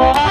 Oh.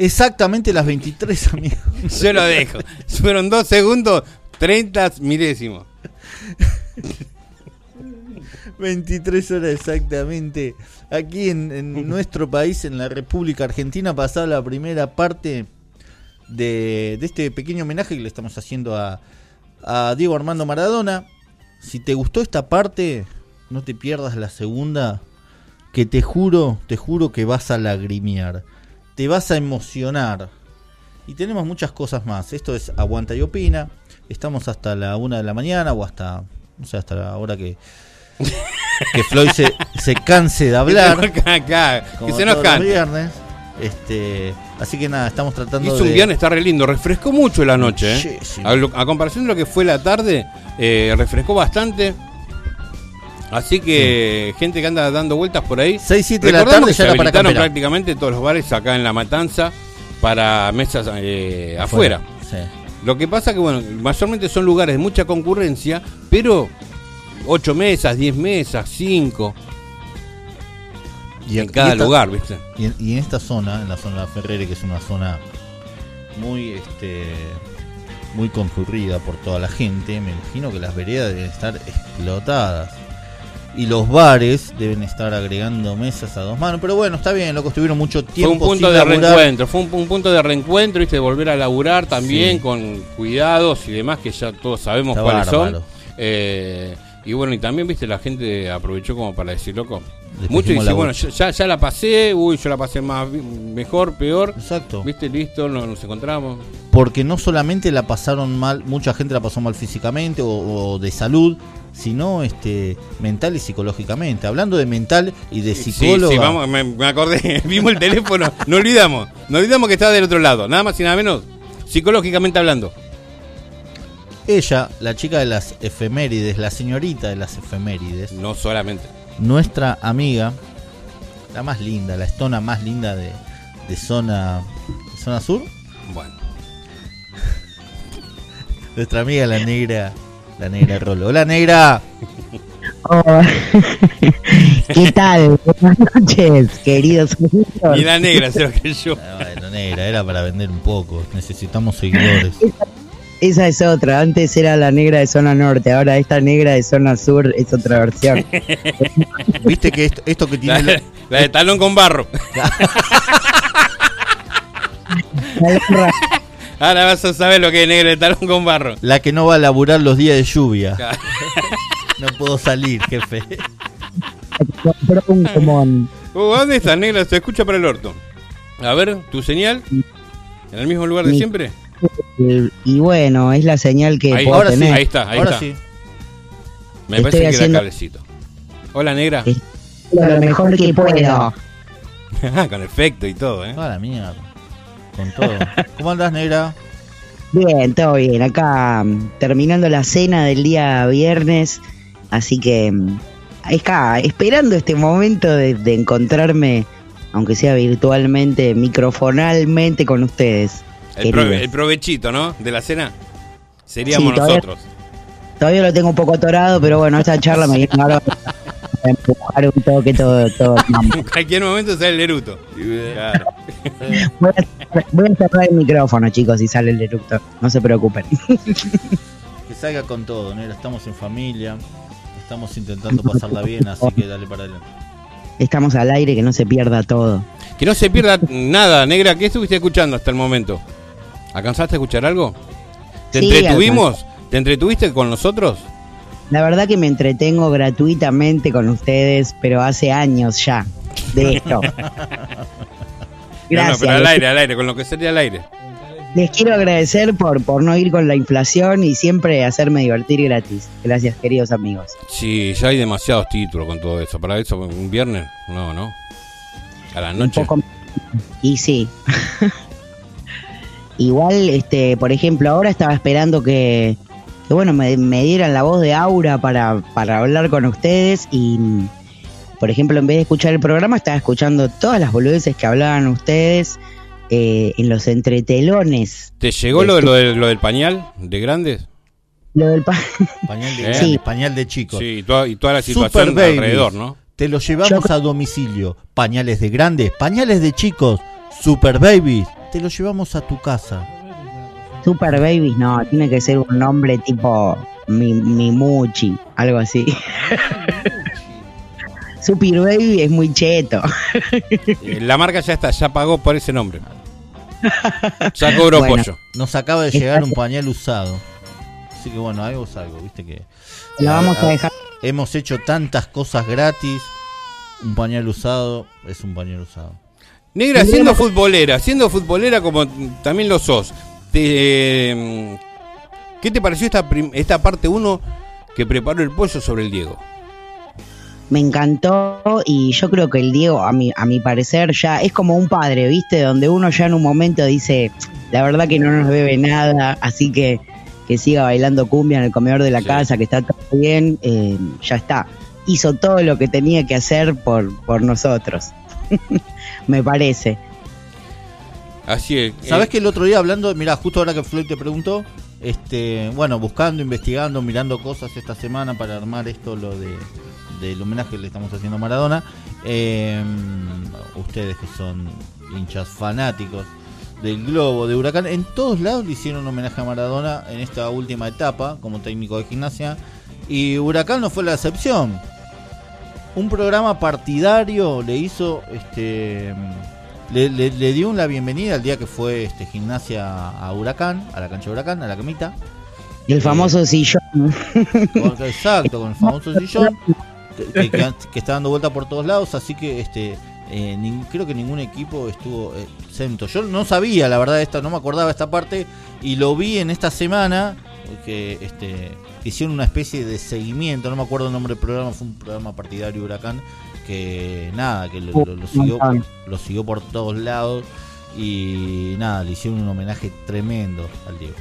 Exactamente las 23, amigos. Yo lo dejo. Fueron dos segundos, 30 milésimos. 23 horas exactamente. Aquí en, nuestro país, en la República Argentina, pasaba la primera parte de, este pequeño homenaje que le estamos haciendo a, a Diego Armando Maradona. Si te gustó esta parte, no te pierdas la segunda, que te juro, te juro que vas a lagrimear te vas a emocionar. Y tenemos muchas cosas más. Esto es Aguanta y Opina. Estamos hasta la una de la mañana o hasta, no sé, hasta la hora que, que Floyd se, se canse de hablar. que se nos canse. viernes. Este, así que nada, estamos tratando Hizo un viernes, está re lindo. Refrescó mucho la noche. ¿eh? A, comparación de lo que fue la tarde, eh, refrescó bastante. Así que gente que anda dando vueltas por ahí. 6, 7 de la tarde ya se habilitaron prácticamente todos los bares acá en La Matanza para mesas eh, afuera. Lo que pasa que, bueno, mayormente son lugares de mucha concurrencia, pero 8 mesas, 10 mesas, 5. Y en, cada lugar, ¿viste? Y en, esta zona, en la zona de Ferrere, que es una zona muy este muy concurrida por toda la gente, me imagino que las veredas deben estar explotadas y los bares deben estar agregando mesas a dos manos. Pero bueno, está bien, loco, estuvieron mucho tiempo. Fue un punto de reencuentro, fue un, punto de reencuentro, ¿viste? de volver a laburar también con cuidados y demás, que ya todos sabemos cuáles son. Eh, y bueno, y también, viste, la gente aprovechó como para decir, loco. Mucho dice, bueno, ya, ya la pasé, uy, yo la pasé más mejor, peor. Exacto. Viste, listo, nos, nos encontramos. Porque no solamente la pasaron mal, mucha gente la pasó mal físicamente o de salud, sino este mental y psicológicamente. Hablando de mental y de psicólogo. Sí, vamos, me, acordé, vimos el teléfono, no olvidamos, no olvidamos que está del otro lado, nada más y nada menos, psicológicamente hablando. Ella, la chica de las efemérides, la señorita de las efemérides. No solamente. Nuestra amiga, la más linda, la estona más linda de, de zona, de zona sur. Bueno. Nuestra amiga la negra la negra Rolo. Hola, negra. ¿Qué tal? Buenas noches, queridos Y la negra se lo que yo. Ah, bueno, negra, era para vender un poco. Necesitamos seguidores. Esa, es otra. Antes era la negra de zona norte, ahora esta negra de zona sur es otra versión. Viste que esto, que tiene. La, de talón con barro. Ahora vas a saber lo que es negro de talón con barro. La que no va a laburar los días de lluvia. no puedo salir, jefe. uh, ¿Dónde estás, negro? Se escucha para el orto. A ver, tu señal. ¿En el mismo lugar de siempre? Y bueno, es la señal que ahí, ahora Sí, ahí está, ahí ahora está. Sí. Me parece que haciendo... era cablecito. Hola, negra. Lo mejor que puedo. Con efecto y todo, ¿eh? Hola, mierda con todo. ¿Cómo andas, negra? Bien, todo bien. Acá mm, terminando la cena del día viernes, así que mm, acá esperando este momento de, encontrarme, aunque sea virtualmente, microfonalmente con ustedes. El, provechito, ¿no? De la cena. Seríamos nosotros. Todavía lo tengo un poco atorado, pero bueno, esta charla me viene a empujar un toque todo. todo en cualquier momento sale el eruto. Claro. voy, a, cerrar el micrófono, chicos, si sale el eructo. No se preocupen. que salga con todo, ¿no? Estamos en familia, estamos intentando pasarla bien, así que dale para adelante. Estamos al aire, que no se pierda todo. Que no se pierda nada, negra. ¿Qué estuviste escuchando hasta el momento? ¿Alcanzaste a escuchar algo? ¿Te entretuvimos? ¿Te entretuviste con nosotros? La verdad que me entretengo gratuitamente con ustedes, pero hace años ya de esto. Gracias. No, pero al aire, al aire, con lo que sería al aire. Les quiero agradecer por, por no ir con la inflación y siempre hacerme divertir gratis. Gracias, queridos amigos. Sí, ya hay demasiados títulos con todo eso. Para eso, un viernes, no, no. A la noche. Y sí. Igual, este, por ejemplo, ahora estaba esperando que, que bueno, me, me, dieran la voz de Aura para, para hablar con ustedes y, por ejemplo, en vez de escuchar el programa, estaba escuchando todas las boludeces que hablaban ustedes eh, en los entretelones. ¿Te llegó lo, de, lo, de, lo del pañal de grandes? Lo del pañal, de, sí. pañal de chicos. Sí, y toda, y toda la situación alrededor, ¿no? Te lo llevamos a domicilio. Pañales de grandes, pañales de chicos, Super Babies. Te lo llevamos a tu casa. Super Babies, no, tiene que ser un nombre tipo Mimuchi, algo así. Super Baby es muy cheto. Eh, la marca ya está, ya pagó por ese nombre. Ya cobró pollo. Nos acaba de llegar un pañal usado. Así que bueno, algo es algo, viste que. Lo vamos a dejar Hemos hecho tantas cosas gratis. Un pañal usado es un pañal usado. Negra, siendo futbolera, siendo futbolera como también lo sos, ¿qué te pareció esta, esta parte 1 que preparó el pollo sobre el Diego? Me encantó y yo creo que el Diego, a mi, a mi parecer, ya es como un padre, ¿viste? Donde uno ya en un momento dice, la verdad que no nos debe nada, así que que siga bailando cumbia en el comedor de la casa, que está todo bien, eh, ya está. Hizo todo lo que tenía que hacer por, por nosotros. Me parece. Así es. ¿Sabes eh, que el otro día hablando, mira, justo ahora que Floyd te preguntó, este, bueno, buscando, investigando, mirando cosas esta semana para armar esto, lo de del homenaje que le estamos haciendo a Maradona. Eh, ustedes que son hinchas fanáticos del Globo, de Huracán, en todos lados le hicieron un homenaje a Maradona en esta última etapa como técnico de gimnasia y Huracán no fue la excepción. Un programa partidario le hizo, este, le, dio una bienvenida el día que fue este, gimnasia a Huracán, a la cancha de Huracán, a la camita. Y el famoso eh, sillón. exacto, con el famoso sillón que, que, que, está dando vuelta por todos lados, así que este eh, creo que ningún equipo estuvo eh, exento. Yo no sabía, la verdad, esta, no me acordaba esta parte y lo vi en esta semana que este, hicieron una especie de seguimiento, no me acuerdo el nombre del programa, fue un programa partidario Huracán que nada, que lo, siguió, lo siguió por todos lados y nada, le hicieron un homenaje tremendo al Diego.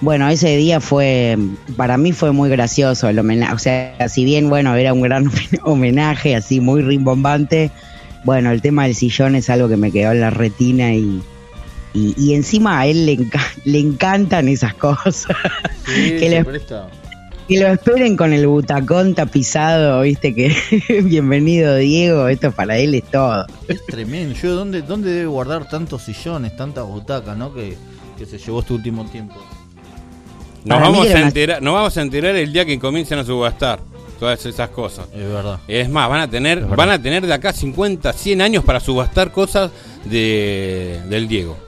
Bueno, ese día fue, para mí fue muy gracioso el homenaje, o sea, si bien, bueno, era un gran homenaje, así muy rimbombante, bueno, el tema del sillón es algo que me quedó en la retina y, y, encima a él le, le encantan esas cosas. que, lo, que lo esperen con el butacón tapizado, viste que bienvenido Diego, esto para él es todo. Es tremendo, yo dónde, dónde debe guardar tantos sillones, tantas butacas, ¿no? Que, que se llevó este último tiempo. Nos vamos, a enterar, nos vamos a enterar el día que comiencen a subastar todas esas cosas. Es verdad. Es más, van a tener, van a tener de acá 50, 100 años para subastar cosas de, del Diego.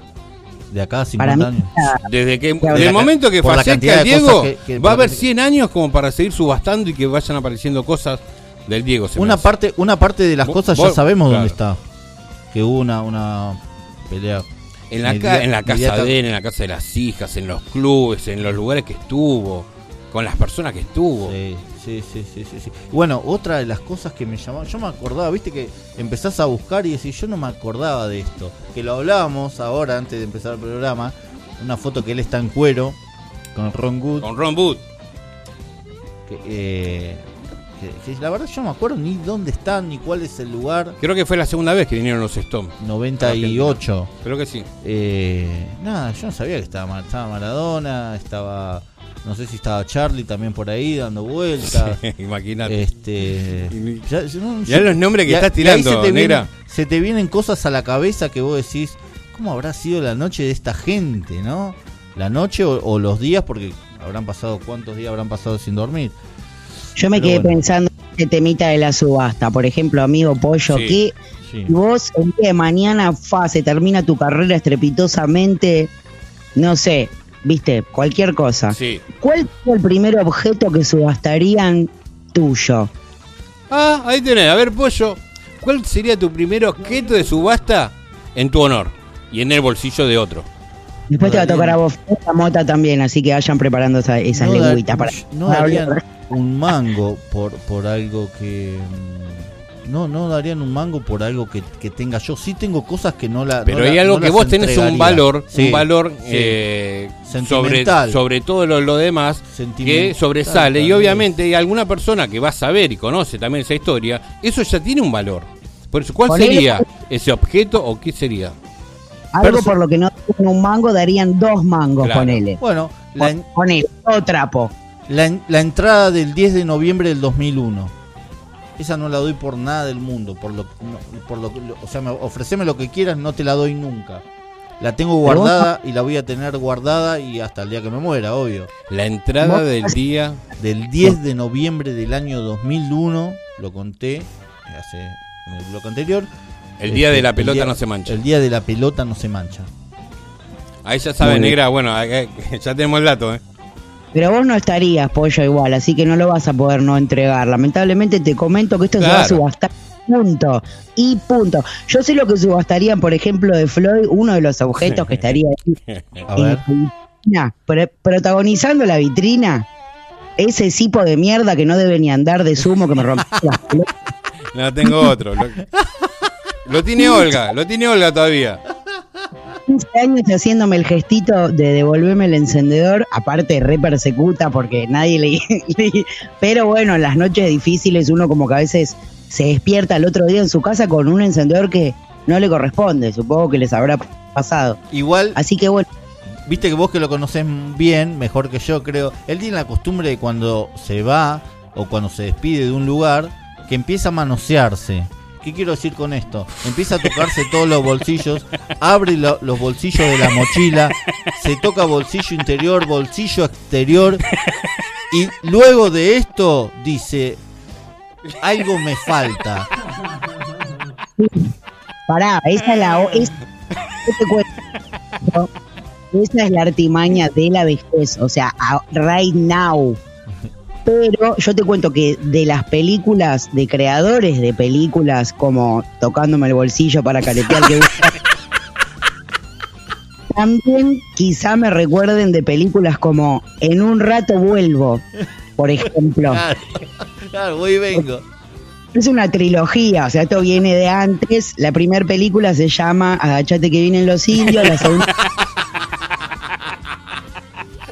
De acá 50 años. Desde que desde el momento que fallezca el Diego, va a haber 100 años como para seguir subastando y que vayan apareciendo cosas del Diego. Una parte, una parte de las cosas ya sabemos dónde está. Que hubo una, una pelea en la, en la casa de él, en la casa de las hijas, en los clubes, en los lugares que estuvo, con las personas que estuvo. Sí, sí, sí, sí, sí, Bueno, otra de las cosas que me llamaba, yo me acordaba, viste que empezás a buscar y decís, yo no me acordaba de esto. Que lo hablábamos ahora, antes de empezar el programa, una foto que él está en cuero, con Ron Wood. Con Ron Wood. Que, eh, la verdad yo no me acuerdo ni dónde están, ni cuál es el lugar. Creo que fue la segunda vez que vinieron los Stones. 98. Creo que sí. Eh, nada, yo no sabía que estaba, estaba Maradona, estaba... No sé si estaba Charlie también por ahí dando vueltas. Imagínate. Este, ya, los nombres que estás tirando, se negra. se te vienen cosas a la cabeza que vos decís, ¿cómo habrá sido la noche de esta gente, no? La noche o los días, porque habrán pasado, ¿cuántos días habrán pasado sin dormir? Yo me quedé pensando en este temita de la subasta. Por ejemplo, amigo Pollo, que vos el día de mañana fa, se termina tu carrera estrepitosamente, no sé, viste, cualquier cosa. Sí. ¿Cuál es el primer objeto que subastarían tuyo? Ah, ahí tenés. A ver, Pollo, ¿cuál sería tu primer objeto de subasta en tu honor y en el bolsillo de otro? Después te va a tocar a vos la mota también, así que vayan preparando esa- esas no, lengüitas para. no para darían hablar. un mango por, por algo que. No, no darían un mango por algo que, que tenga yo. Sí tengo cosas que no la. Pero no hay la- algo no que vos tenés un valor, Sí, un valor sí. eh, sobre, Sentimental. sobre todo lo, lo demás Sentimental que sobresale. Y obviamente hay alguna persona que va a saber y conoce también esa historia, eso ya tiene un valor. Por eso, ¿cuál sería ese objeto o qué sería? Algo Perso- por lo que no tienen un mango darían dos mangos, Claro. ponele. Bueno, la, en- Ponele, todo trapo. la, en- la entrada del 10 de noviembre del 2001. Esa no la doy por nada del mundo. Por lo, no, por lo, o sea, me, ofreceme lo que quieras, no te la doy nunca. La tengo guardada y la voy a tener guardada y hasta el día que me muera, obvio. La entrada del día. Del 10 de noviembre del año 2001, lo conté hace en el bloque anterior. El día Este, de la el pelota día- no se mancha. El día de la pelota no se mancha. Ahí ya sabe, negra. Bueno, eh, ya tenemos el dato, ¿eh? Pero vos no estarías, pollo, igual, así que no lo vas a poder no entregar. Lamentablemente te comento que esto se va a subastar. Punto. Y punto. Yo sé lo que subastarían, por ejemplo, de Floyd, uno de los objetos que estaría ahí A en ver. la vitrina, pro- protagonizando la vitrina. Ese cipo de mierda que no debe ni andar de sumo que me rompió las. No tengo otro. Lo, lo tiene Olga, lo tiene Olga todavía. 15 años haciéndome el gestito de devolverme el encendedor, aparte re persecuta porque nadie le, le- Pero bueno, en las noches difíciles uno como que a veces se despierta el otro día en su casa con un encendedor que no le corresponde, supongo que les habrá pasado. Igual, Así que bueno, viste que vos que lo conocés bien, mejor que yo creo, él tiene la costumbre de cuando se va o cuando se despide de un lugar, que empieza a manosearse. ¿Qué quiero decir con esto? Empieza a tocarse todos los bolsillos, abre lo- los bolsillos de la mochila, se toca bolsillo interior, bolsillo exterior, y luego de esto dice, algo me falta. pará, esa es la... Esa es la artimaña de la vejez, o sea, right now. Pero yo te cuento que de las películas, de creadores de películas como Tocándome el bolsillo para caretear que también quizá me recuerden de películas como En un rato vuelvo, por ejemplo. Claro, claro, voy y vengo. Es una trilogía, o sea, esto viene de antes. La primera película se llama Agachate que vienen los indios, la segunda...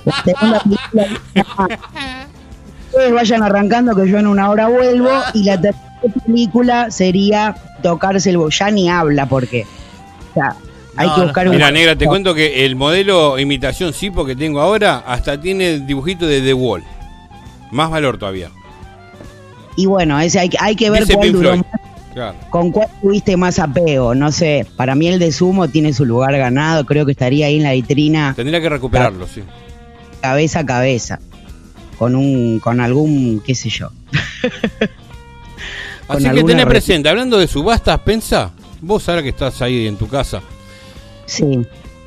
La segunda película se llama Ustedes vayan arrancando que yo en una hora vuelvo y la tercera película sería tocarse el bo- ya ni habla porque o sea, hay No, que no, buscar un Mira, negra, te cuento que el modelo imitación Sipo que tengo ahora hasta tiene el dibujito de The Wall. Más valor todavía. y bueno, ese hay, que- hay que ver Dice cuál duró Floyd. más, Claro. con cuál tuviste más apego, no sé, para mí el de Sumo tiene su lugar ganado, creo que estaría ahí en la vitrina Tendría que recuperarlo, sí. cabeza a cabeza con un con algún qué sé yo. Así que tenés re- presente, hablando de subastas, pensá, vos ahora que estás ahí en tu casa, Sí.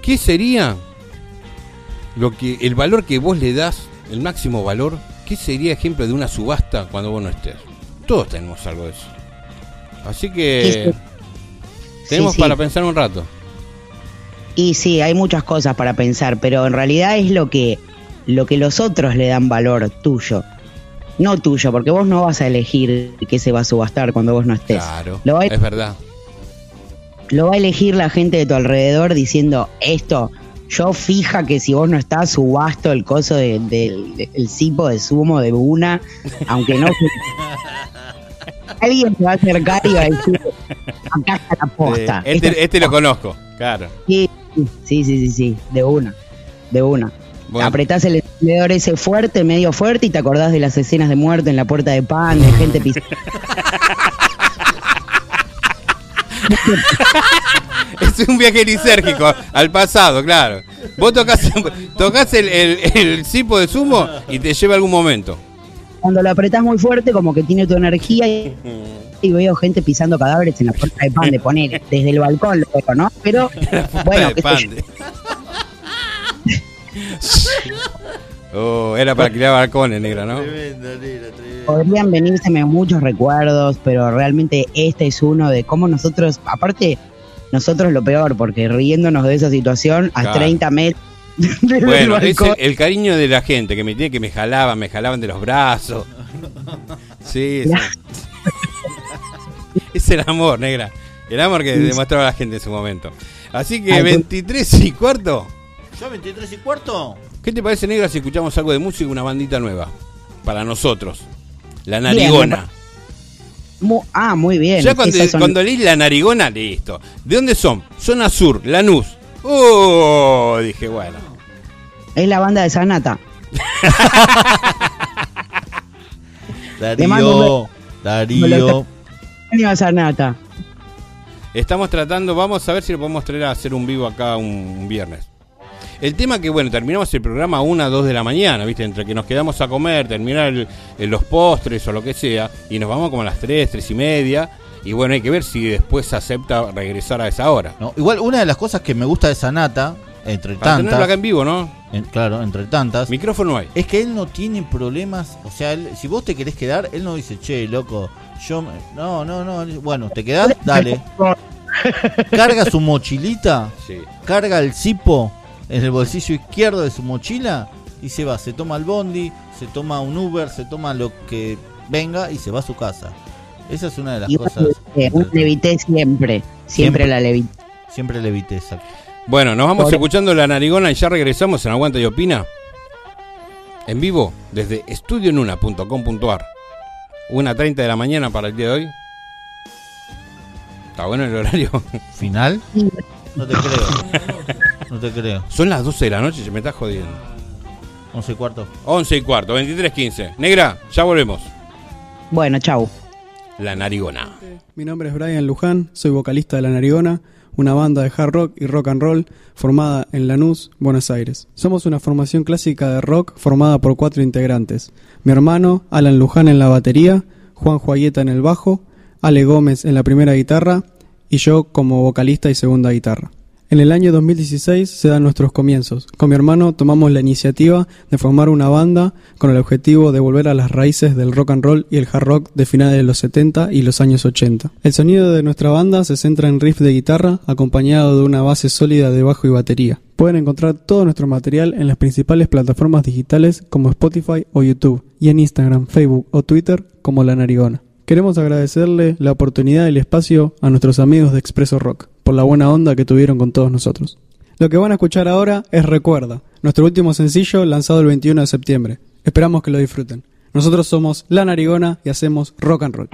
¿qué sería lo que el valor que vos le das, el máximo valor? ¿Qué sería ejemplo de una subasta cuando vos no estés? Todos tenemos algo de eso. Así que tenemos sí. para pensar un rato. Y sí, hay muchas cosas para pensar, pero en realidad es lo que, lo que los otros le dan valor tuyo. No tuyo, porque vos no vas a elegir qué se va a subastar cuando vos no estés. Claro, Lo va, a- es verdad. lo va a elegir la gente de tu alrededor diciendo esto. Yo fija que si vos no estás, subasto el coso de- del el cipo de sumo de una, aunque no. Alguien se va a acercar y va a decir: Acá está la posta. Este, este lo conozco, claro. Sí, sí, sí, sí, sí, de una, de una. Bueno. Apretás el encendedor ese fuerte, medio fuerte, y te acordás de las escenas de muerte en la puerta de pan, de gente pisando. Es un viaje lisérgico al pasado, claro. Vos tocas, tocas el, el, el cipo de sumo y te lleva algún momento. Cuando lo apretás muy fuerte, como que tiene tu energía y, y veo gente pisando cadáveres en la puerta de pan de poner. Desde el balcón ¿no? Pero, bueno, De. oh, era para crear balcones, negra, ¿no? Podrían venírseme muchos recuerdos, pero realmente este es uno de cómo nosotros, aparte, nosotros lo peor, porque riéndonos de esa situación a 30 metros. Bueno, es el, cariño de la gente que me tiene que me jalaban, me jalaban de los brazos. Sí, sí. es el amor, negra. El amor que demostraba la gente en su momento. Así que 23 y cuarto. ¿Ya 23 y cuarto? ¿Qué te parece, negra, si escuchamos algo de música y una bandita nueva? Para nosotros. La narigona. ah, muy bien. Ya cuando, cuando leí la narigona, listo. ¿De dónde son? Zona Sur, Lanús. Oh, dije, bueno. Es la banda de Sanata. Darío, Darío. Sanata. Estamos tratando, vamos a ver si lo podemos traer a hacer un vivo acá un, viernes. El tema que, bueno, terminamos el programa a una, dos de la mañana, ¿viste? Entre que nos quedamos a comer, terminar los postres o lo que sea, y nos vamos como a las tres, tres y media. Y bueno, hay que ver si después acepta regresar a esa hora. No, igual, una de las cosas que me gusta de Sanata, entre Para tantas. tenerlo acá en vivo, ¿no? claro, entre tantas. Micrófono hay. Es que él no tiene problemas. O sea, si vos te querés quedar, él no dice, che, loco, yo. No, no, no. Bueno, ¿te quedás? Dale. carga su mochilita. Carga el cipo en el bolsillo izquierdo de su mochila. Y se va. Se toma el bondi, se toma un Uber, se toma lo que venga y se va a su casa. Esa es una de las cosas. levité siempre. Siempre, la levité. Siempre levité, exacto. Bueno, nos vamos escuchando la narigona y ya regresamos en Aguanta y Opina. En vivo desde estudionuna.com.ar. Una 30 de la mañana para el día de hoy. ¿Está bueno el horario? ¿Final? No te creo. No te creo. Son las 12 de la noche y se me está jodiendo. 11 y cuarto. 11 y cuarto, 23.15. Negra, ya volvemos. Bueno, chau. La Narigona. Mi nombre es Brian Luján, soy vocalista de La Narigona una banda de hard rock y rock and roll formada en Lanús, Buenos Aires. Somos una formación clásica de rock formada por cuatro integrantes. Mi hermano, Alan Luján en la batería, Juan Juayeta en el bajo, Ale Gómez en la primera guitarra y yo como vocalista y segunda guitarra. En el año 2016 se dan nuestros comienzos. Con mi hermano tomamos la iniciativa de formar una banda con el objetivo de volver a las raíces del rock and roll y el hard rock de finales de los 70 y los años 80. El sonido de nuestra banda se centra en riff de guitarra acompañado de una base sólida de bajo y batería. Pueden encontrar todo nuestro material en las principales plataformas digitales como Spotify o YouTube y en Instagram, Facebook o Twitter como La Narigona. Queremos agradecerle la oportunidad y el espacio a nuestros amigos de Expreso Rock por la buena onda que tuvieron con todos nosotros. Lo que van a escuchar ahora es Recuerda, nuestro último sencillo lanzado el 21 de septiembre. Esperamos que lo disfruten. Nosotros somos La Narigona y hacemos rock and roll.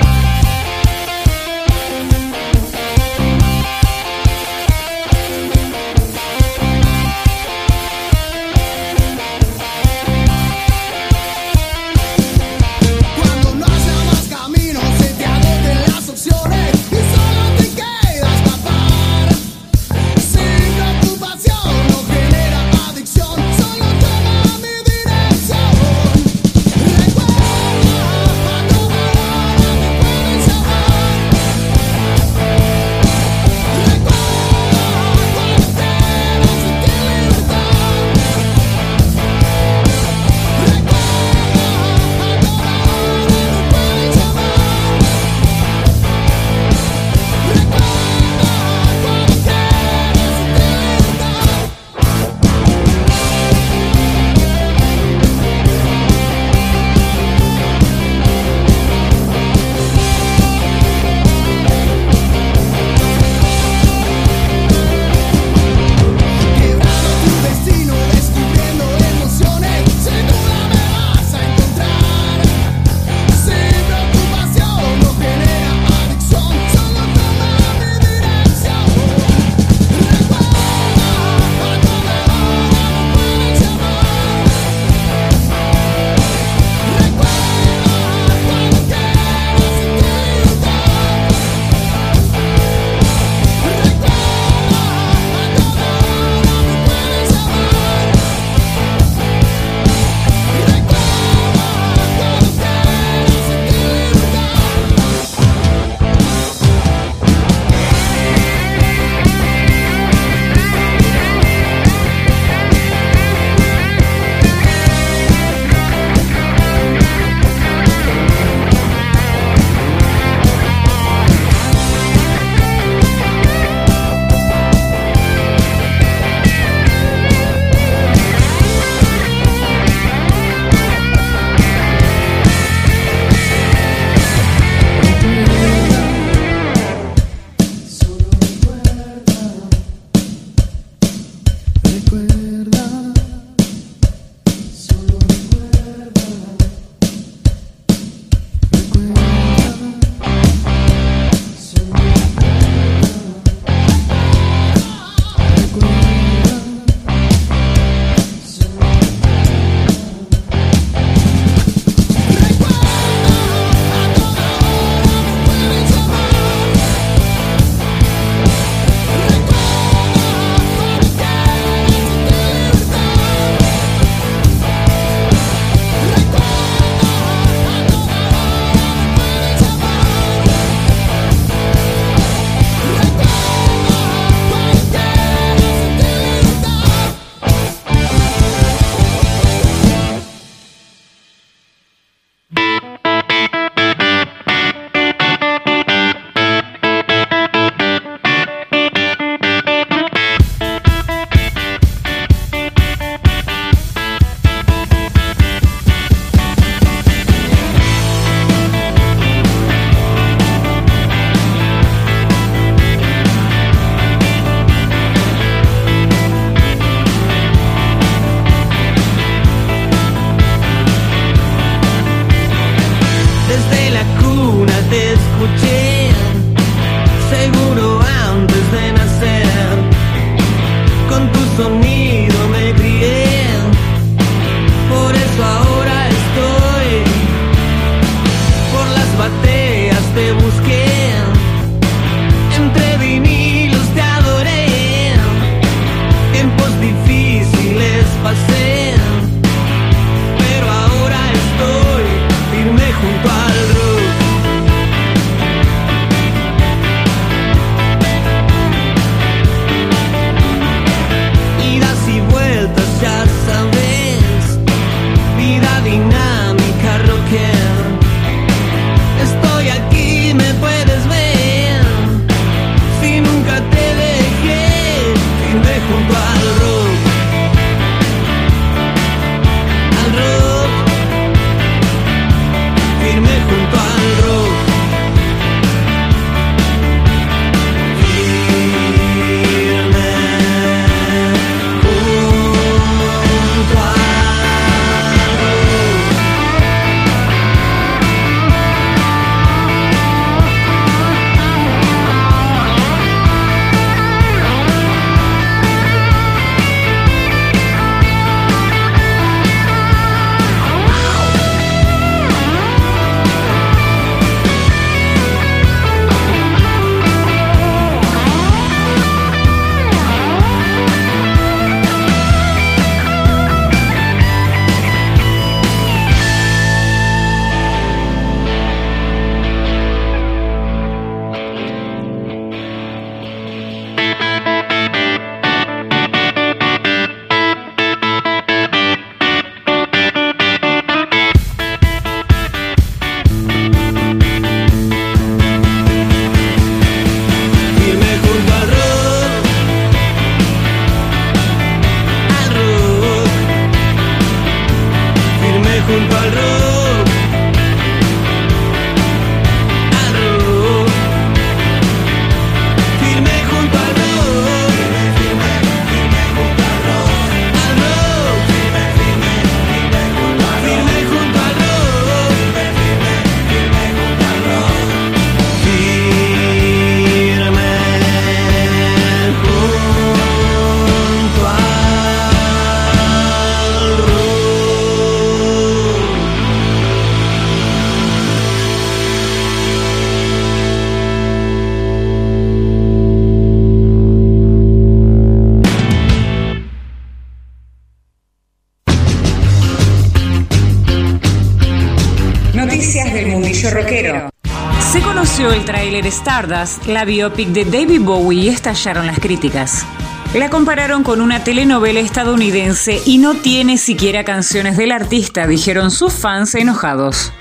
Stardust, la biopic de David Bowie, estallaron las críticas. La compararon con una telenovela estadounidense y no tiene siquiera canciones del artista, dijeron sus fans enojados.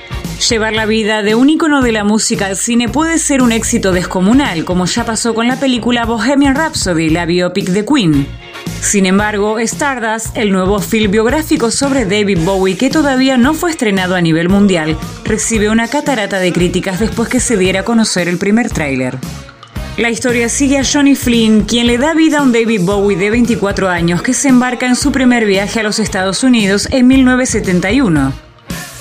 Llevar la vida de un ícono de la música al cine puede ser un éxito descomunal, como ya pasó con la película Bohemian Rhapsody, la biopic de Queen. Sin embargo, Stardust, el nuevo film biográfico sobre David Bowie que todavía no fue estrenado a nivel mundial, recibe una catarata de críticas después que se diera a conocer el primer tráiler. La historia sigue a Johnny Flynn, quien le da vida a un David Bowie de 24 años que se embarca en su primer viaje a los Estados Unidos en 1971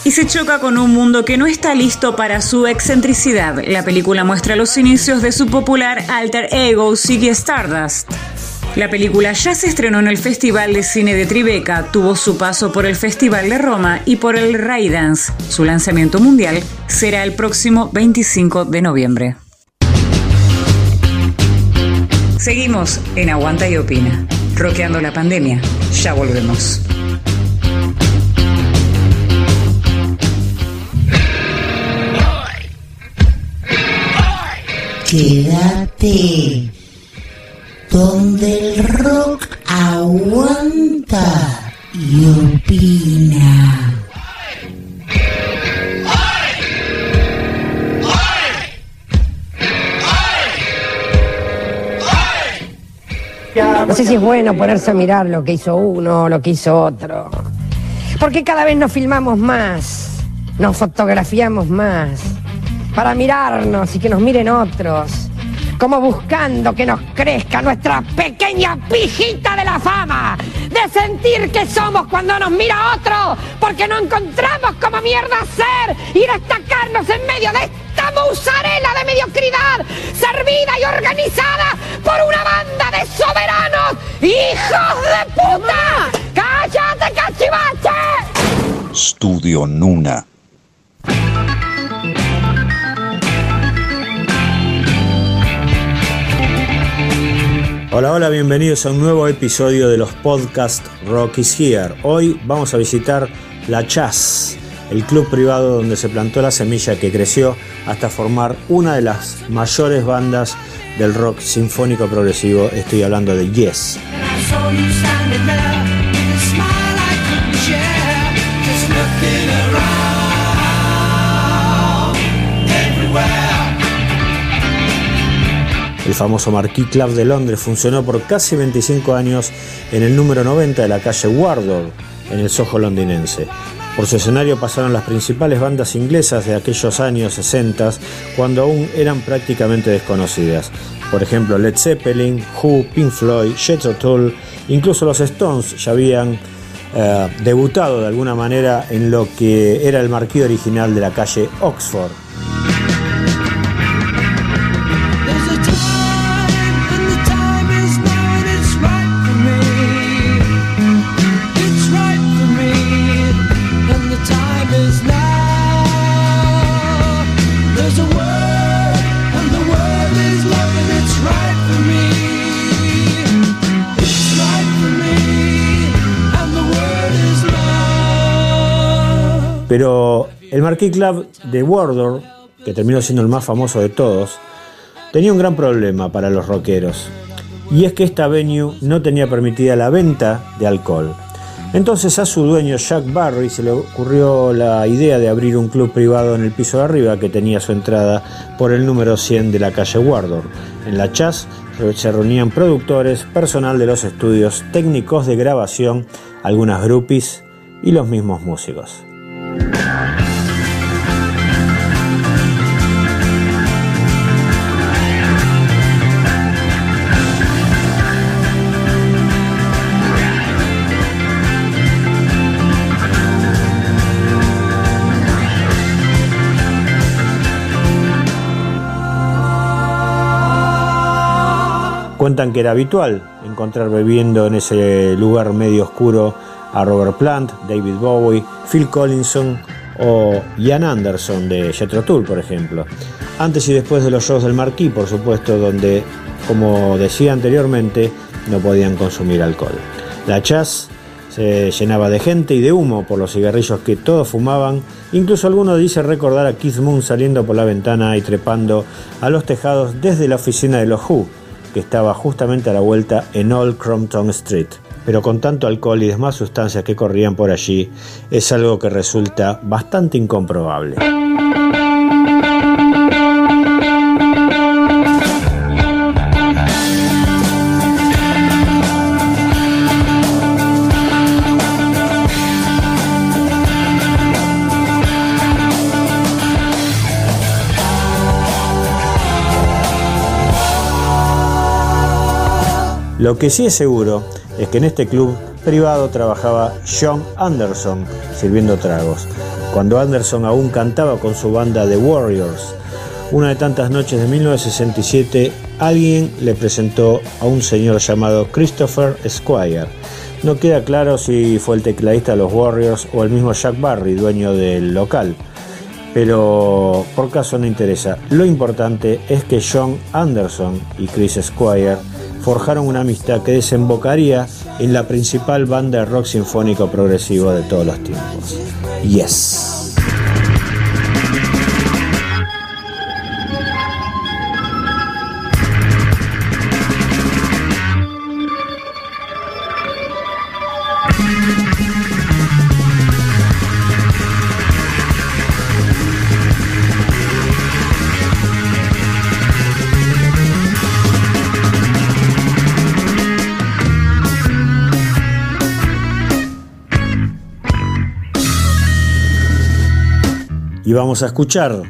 y se choca con un mundo que no está listo para su excentricidad. La película muestra los inicios de su popular alter ego Ziggy Stardust. La película ya se estrenó en el Festival de Cine de Tribeca, tuvo su paso por el Festival de Roma y por el Raidance. Su lanzamiento mundial será el próximo 25 de noviembre. Seguimos en Aguanta y Opina, roqueando la pandemia. Ya volvemos. Quédate donde el rock aguanta y opina. No sé si es bueno ponerse a mirar lo que hizo uno, lo que hizo otro. Porque cada vez nos filmamos más, nos fotografiamos más, para mirarnos y que nos miren otros como buscando que nos crezca nuestra pequeña pijita de la fama, de sentir que somos cuando nos mira otro, porque no encontramos como mierda ser y destacarnos en medio de esta musarela de mediocridad, servida y organizada por una banda de soberanos, hijos de puta. ¡Cállate, cachivache! Estudio Nuna Hola, hola, bienvenidos a un nuevo episodio de los podcasts Rock is Here. Hoy vamos a visitar La Chas, el club privado donde se plantó la semilla que creció hasta formar una de las mayores bandas del rock sinfónico progresivo. Estoy hablando de Yes. El famoso Marquis Club de Londres funcionó por casi 25 años en el número 90 de la calle Wardour, en el Soho londinense. Por su escenario pasaron las principales bandas inglesas de aquellos años 60, cuando aún eran prácticamente desconocidas. Por ejemplo, Led Zeppelin, Who, Pink Floyd, Jethro Tull, incluso los Stones ya habían eh, debutado de alguna manera en lo que era el marquí original de la calle Oxford. Pero el Marquis Club de Wardour, que terminó siendo el más famoso de todos, tenía un gran problema para los rockeros. Y es que esta venue no tenía permitida la venta de alcohol. Entonces a su dueño Jack Barry se le ocurrió la idea de abrir un club privado en el piso de arriba que tenía su entrada por el número 100 de la calle Wardour. En la Chas se reunían productores, personal de los estudios, técnicos de grabación, algunas groupies y los mismos músicos. Cuentan que era habitual encontrar bebiendo en ese lugar medio oscuro a Robert Plant, David Bowie, Phil Collinson o Ian Anderson de Jethro Tull, por ejemplo. Antes y después de los shows del Marquis, por supuesto, donde, como decía anteriormente, no podían consumir alcohol. La chas se llenaba de gente y de humo por los cigarrillos que todos fumaban. Incluso algunos dicen recordar a Keith Moon saliendo por la ventana y trepando a los tejados desde la oficina de los Who, que estaba justamente a la vuelta en Old Crompton Street. Pero con tanto alcohol y demás sustancias que corrían por allí, es algo que resulta bastante incomprobable. Lo que sí es seguro es que en este club privado trabajaba John Anderson sirviendo tragos, cuando Anderson aún cantaba con su banda The Warriors. Una de tantas noches de 1967, alguien le presentó a un señor llamado Christopher Squire. No queda claro si fue el tecladista de los Warriors o el mismo Jack Barry, dueño del local, pero por caso no interesa. Lo importante es que John Anderson y Chris Squire forjaron una amistad que desembocaría en la principal banda de rock sinfónico progresivo de todos los tiempos. Yes. Y vamos a escuchar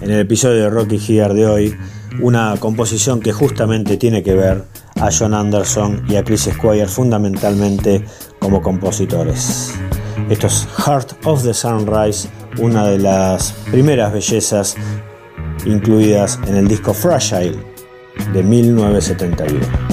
en el episodio de Rocky Gear de hoy una composición que justamente tiene que ver a John Anderson y a Chris Squire fundamentalmente como compositores. Esto es Heart of the Sunrise, una de las primeras bellezas incluidas en el disco Fragile de 1971.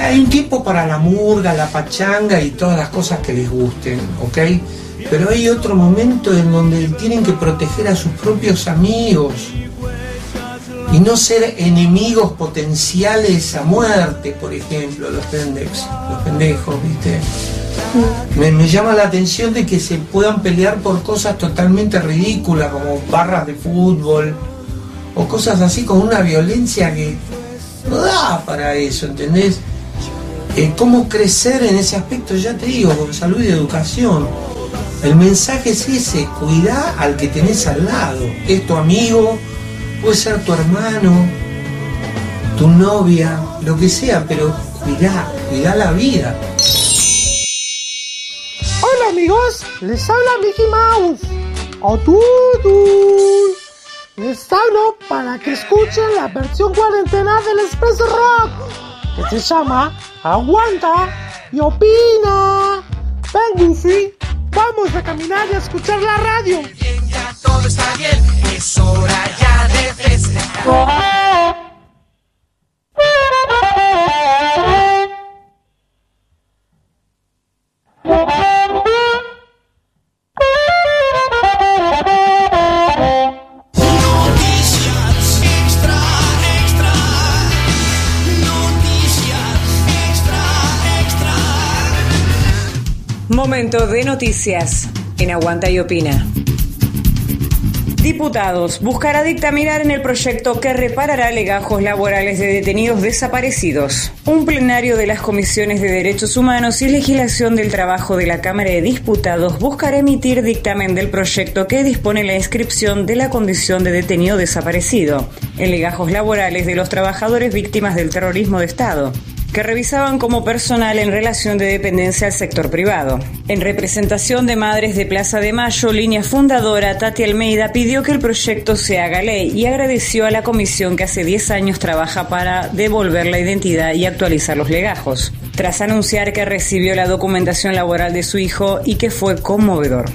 Hay un tiempo para la murga, la pachanga y todas las cosas que les gusten, ¿ok? Pero hay otro momento en donde tienen que proteger a sus propios amigos y no ser enemigos potenciales a muerte, por ejemplo, los pendejos, los pendejos, ¿viste? Me, me llama la atención de que se puedan pelear por cosas totalmente ridículas como barras de fútbol o cosas así con una violencia que no da para eso, ¿entendés? Eh, ¿Cómo crecer en ese aspecto? Ya te digo, con salud y educación. El mensaje es ese, cuidá al que tenés al lado. Es tu amigo, puede ser tu hermano, tu novia, lo que sea, pero cuidá, cuidá la vida. Hola amigos, les habla Mickey Mouse. Les hablo para que escuchen la versión cuarentena del Expreso Rock, que se llama Aguanta y Opina. Ven Goofy, vamos a caminar y a escuchar la radio. Ya todo está bien, es hora ya de festejar. Momento de noticias en Aguanta y Opina. Diputados buscará dictaminar en el proyecto que reparará legajos laborales de detenidos desaparecidos. Un plenario de las comisiones de Derechos Humanos y Legislación del Trabajo de la Cámara de Diputados buscará emitir dictamen del proyecto que dispone la inscripción de la condición de detenido desaparecido en legajos laborales de los trabajadores víctimas del terrorismo de Estado que revisaban como personal en relación de dependencia al sector privado. En representación de Madres de Plaza de Mayo, línea fundadora Tati Almeida pidió que el proyecto se haga ley y agradeció a la comisión que hace 10 años trabaja para devolver la identidad y actualizar los legajos, tras anunciar que recibió la documentación laboral de su hijo y que fue conmovedor.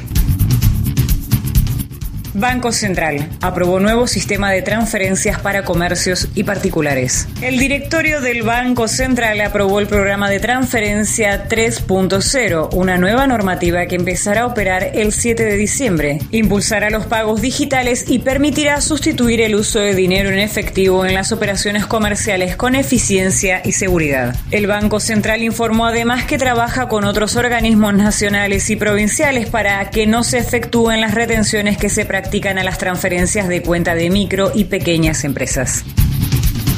Banco Central aprobó nuevo sistema de transferencias para comercios y particulares. El directorio del Banco Central aprobó el programa de transferencia 3.0, una nueva normativa que empezará a operar el 7 de diciembre. Impulsará los pagos digitales y permitirá sustituir el uso de dinero en efectivo en las operaciones comerciales con eficiencia y seguridad. El Banco Central informó además que trabaja con otros organismos nacionales y provinciales para que no se efectúen las retenciones que se practican a las transferencias de cuenta de micro y pequeñas empresas.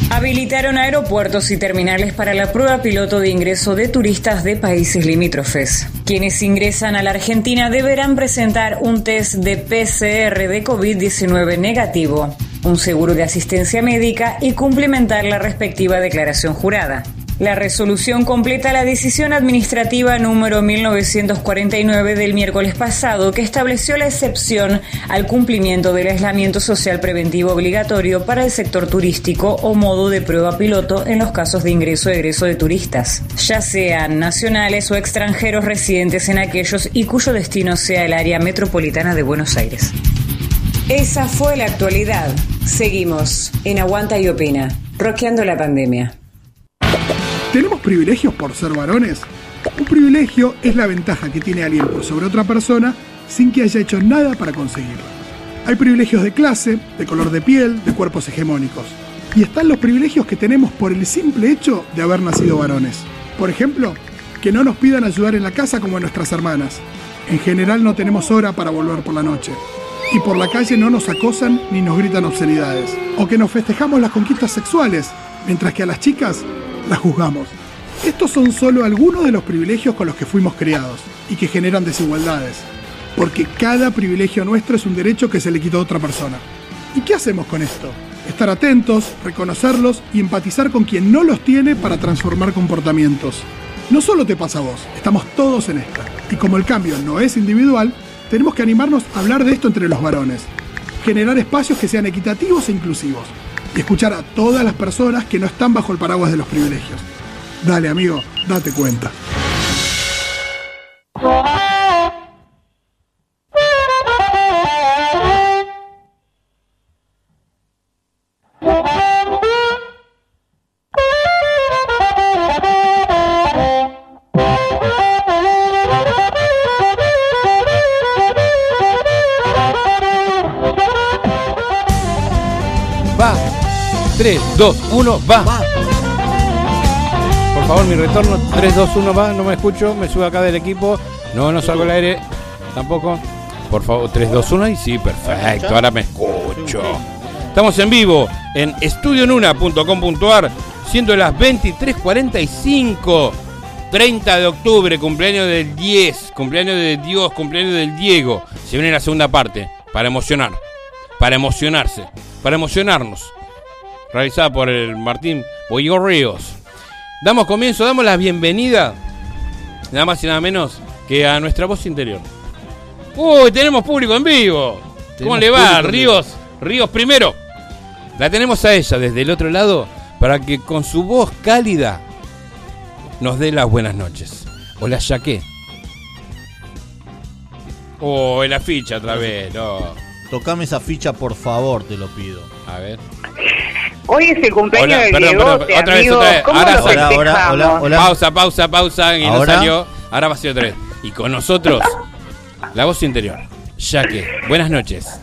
Habilitaron aeropuertos y terminales para la prueba piloto de ingreso de turistas de países limítrofes. Quienes ingresan a la Argentina deberán presentar un test de PCR de COVID-19 negativo un seguro de asistencia médica y cumplimentar la respectiva declaración jurada. La resolución completa la decisión administrativa número 1949 del miércoles pasado que estableció la excepción al cumplimiento del aislamiento social preventivo obligatorio para el sector turístico o modo de prueba piloto en los casos de ingreso o egreso de turistas, ya sean nacionales o extranjeros residentes en aquellos y cuyo destino sea el área metropolitana de Buenos Aires. Esa fue la actualidad. Seguimos en Aguanta y Opina, roqueando la pandemia. ¿Tenemos privilegios por ser varones? Un privilegio es la ventaja que tiene alguien por sobre otra persona sin que haya hecho nada para conseguirlo. Hay privilegios de clase, de color de piel, de cuerpos hegemónicos. Y están los privilegios que tenemos por el simple hecho de haber nacido varones. Por ejemplo, que no nos pidan ayudar en la casa como a nuestras hermanas. En general no tenemos hora para volver por la noche. Y por la calle no nos acosan ni nos gritan obscenidades. O que nos festejamos las conquistas sexuales, mientras que a las chicas las juzgamos. Estos son solo algunos de los privilegios con los que fuimos criados y que generan desigualdades. Porque cada privilegio nuestro es un derecho que se le quitó a otra persona. ¿Y qué hacemos con esto? Estar atentos, reconocerlos y empatizar con quien no los tiene para transformar comportamientos. No solo te pasa a vos, estamos todos en esta. Y como el cambio no es individual, tenemos que animarnos a hablar de esto entre los varones. Generar espacios que sean equitativos e inclusivos. Y escuchar a todas las personas que no están bajo el paraguas de los privilegios. Dale, amigo, date cuenta. Va. 3, 2, 1, va. Por favor, mi retorno. 3, 2, 1, va. No me escucho. Me subo acá del equipo. No, no salgo al aire. Tampoco. Por favor, 3, 2, 1 y sí, perfecto. Ahora me escucho. Estamos en vivo en estudionuna.com.ar, siendo las 23.45. 30 de octubre, cumpleaños del 10, cumpleaños de Dios, cumpleaños del Diego. Se viene la segunda parte para emocionar, para emocionarse, para emocionarnos. Realizada por el Martín Boyo Ríos. Damos comienzo, damos la bienvenida, nada más y nada menos que a nuestra voz interior. Uy, tenemos público en vivo. ¿Cómo le va, Ríos? Ríos primero. La tenemos a ella desde el otro lado para que con su voz cálida nos dé las buenas noches. Hola, Yaqué. Oh, la ficha otra vez, no. Tocame esa ficha, por favor, te lo pido. A ver. Hoy es el cumpleaños Hola, del perdón, Diegote, perdón, otra vez, amigo. otra vez. ¿Cómo Ahora lo sí. Hola, hola, festejamos? hola, hola. Pausa, pausa, pausa, y salió. Ahora va a ser otra vez. Y con nosotros, la voz interior. Yaque, buenas noches.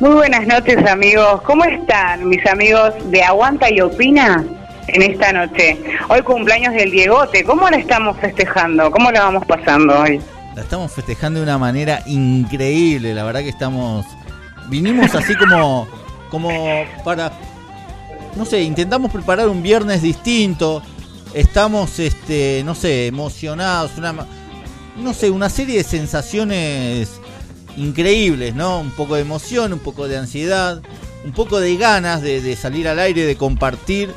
Muy buenas noches, amigos. ¿Cómo están mis amigos de Aguanta y Opina en esta noche? Hoy cumpleaños del Diegote. ¿Cómo la estamos festejando? ¿Cómo la vamos pasando hoy? La estamos festejando de una manera increíble. La verdad que estamos. Vinimos así como. Como para. No sé, intentamos preparar un viernes distinto. Estamos, este, no sé, emocionados. Una, no sé, una serie de sensaciones increíbles, ¿no? Un poco de emoción, un poco de ansiedad, un poco de ganas de, de salir al aire, de compartir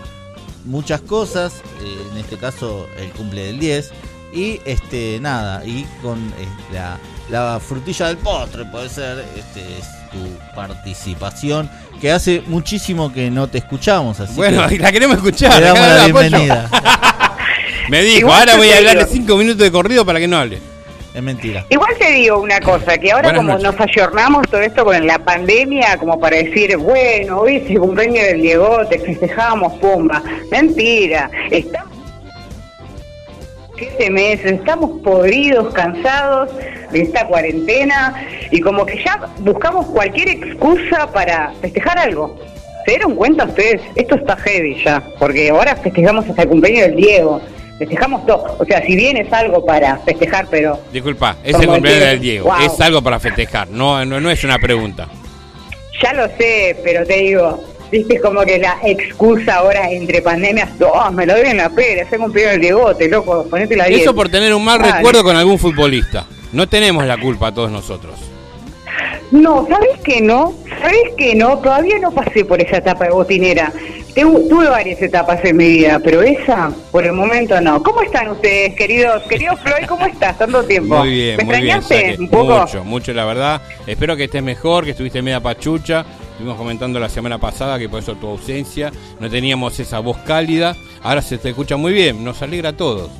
muchas cosas, eh, en este caso el cumple del 10, y este nada, y con eh, la, la frutilla del postre puede ser, este es tu participación, que hace muchísimo que no te escuchamos, así Bueno, que la queremos escuchar. le damos la bienvenida. Me dijo, Igual ahora voy a digo. hablarle cinco minutos de corrido para que no hable. Es mentira. Igual te digo una cosa, que ahora Buenas como noches. nos ayornamos todo esto con la pandemia, como para decir, bueno, el cumpleaños del Diegote, festejamos, pumba. Mentira. Estamos siete meses, estamos podridos, cansados de esta cuarentena y como que ya buscamos cualquier excusa para festejar algo. ¿Se dieron cuenta ustedes? Esto está heavy ya, porque ahora festejamos hasta el cumpleaños del Diego. Festejamos todo. O sea, si bien es algo para festejar, pero Disculpa, es el cumpleaños del Diego. Wow. Es algo para festejar, no, no, no es una pregunta. Ya lo sé, pero te digo, viste como que la excusa ahora entre pandemias, oh, me lo doy en la pera, se cumplió el Diegote, loco, ponete la 10. Eso por tener un mal recuerdo con algún futbolista. No tenemos la culpa todos nosotros. No, ¿sabés que no? ¿Sabés que no? Todavía no pasé por esa etapa de botinera. Tengo- tuve varias etapas en mi vida, pero esa, por el momento no. ¿Cómo están ustedes, queridos? Querido Floyd, ¿cómo estás? Tanto tiempo. Muy bien, ¿Me muy bien. extrañaste Saque. un poco? Mucho, mucho, la verdad. Espero que estés mejor, que estuviste media pachucha. Estuvimos comentando la semana pasada que por eso tu ausencia. No teníamos esa voz cálida. Ahora se te escucha muy bien. Nos alegra a todos.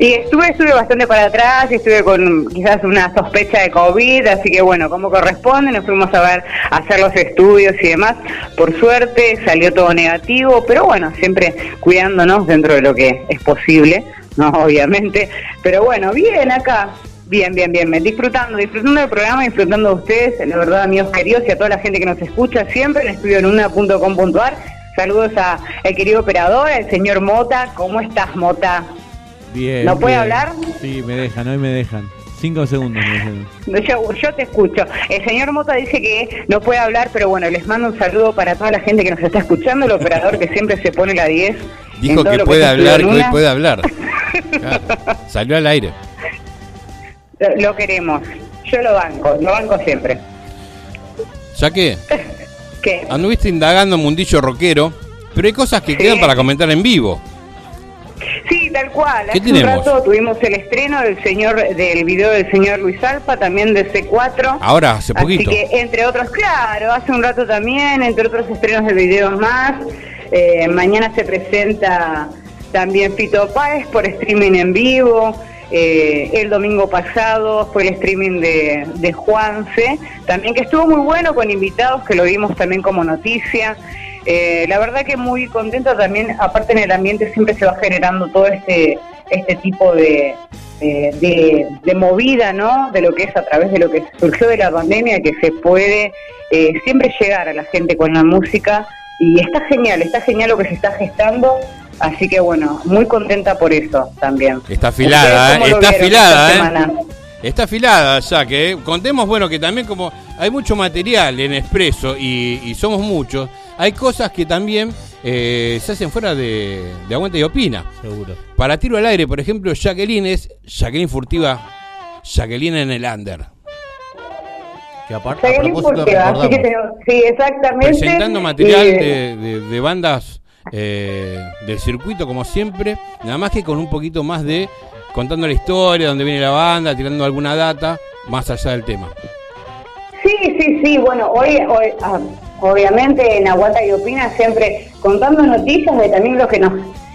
Y estuve, estuve bastante para atrás estuve con quizás una sospecha de COVID, así que bueno, como corresponde, nos fuimos a ver, a hacer los estudios y demás. Por suerte salió todo negativo, pero bueno, siempre cuidándonos dentro de lo que es posible, ¿no? Obviamente. Pero bueno, bien acá. Bien, bien, bien, disfrutando, disfrutando del programa, disfrutando de ustedes, la verdad, amigos queridos, y a toda la gente que nos escucha siempre en estudio en una.com.ar. Saludos a el querido operador, el señor Mota. ¿Cómo estás, Mota? Bien. ¿No puede bien. hablar? Sí, me dejan, hoy me dejan. Cinco segundos me dejan. Yo, yo te escucho. El señor Mota dice que no puede hablar, pero bueno, les mando un saludo para toda la gente que nos está escuchando, el operador que siempre se pone la 10. en Dijo que puede hablar, que hoy puede hablar. Claro. Salió al aire. Lo- Lo queremos. Yo lo banco, lo banco siempre. Ya que ¿Qué? anduviste indagando mundillo rockero, pero hay cosas que quedan para comentar en vivo. Sí, tal cual. ¿Qué Hace tenemos? un rato tuvimos el estreno del señor del video del señor Luis Alfa, también de C4. Ahora, hace poquito. Así que, entre otros, claro, hace un rato también, entre otros estrenos de videos más. Eh, mañana se presenta también Fito Páez por streaming en vivo. Eh, el domingo pasado fue el streaming de, de Juanse, también que estuvo muy bueno con invitados que lo vimos también como noticia. Eh, la verdad que muy contenta también, aparte en el ambiente siempre se va generando todo este, este tipo de, de, de- de movida, ¿no? De lo que es a través de lo que surgió de la pandemia, que se puede eh, siempre llegar a la gente con la música y está genial, está genial lo que se está gestando, así que bueno, muy contenta por eso también. Está afilada, ¿Ustedes cómo ¿eh? lo Está afilada, ¿eh? Está afilada, ya que ¿eh? contemos, bueno, que también como hay mucho material en Expreso y, y somos muchos, hay cosas que también eh, se hacen fuera de, de Aguanta y Opina. Seguro. Para tiro al aire, por ejemplo, Jacqueline es Jacqueline Furtiva, Jacqueline en el under. Que aparte, Furtiva, así que tenemos- sí, exactamente. Presentando material Y- de, de- de bandas eh, del circuito, como siempre, nada más que con un poquito más de contando la historia, dónde viene la banda, tirando alguna data, más allá del tema. Sí, sí, sí, bueno, hoy, hoy ah, obviamente en Aguanta y Opina siempre contando noticias de también lo que nos,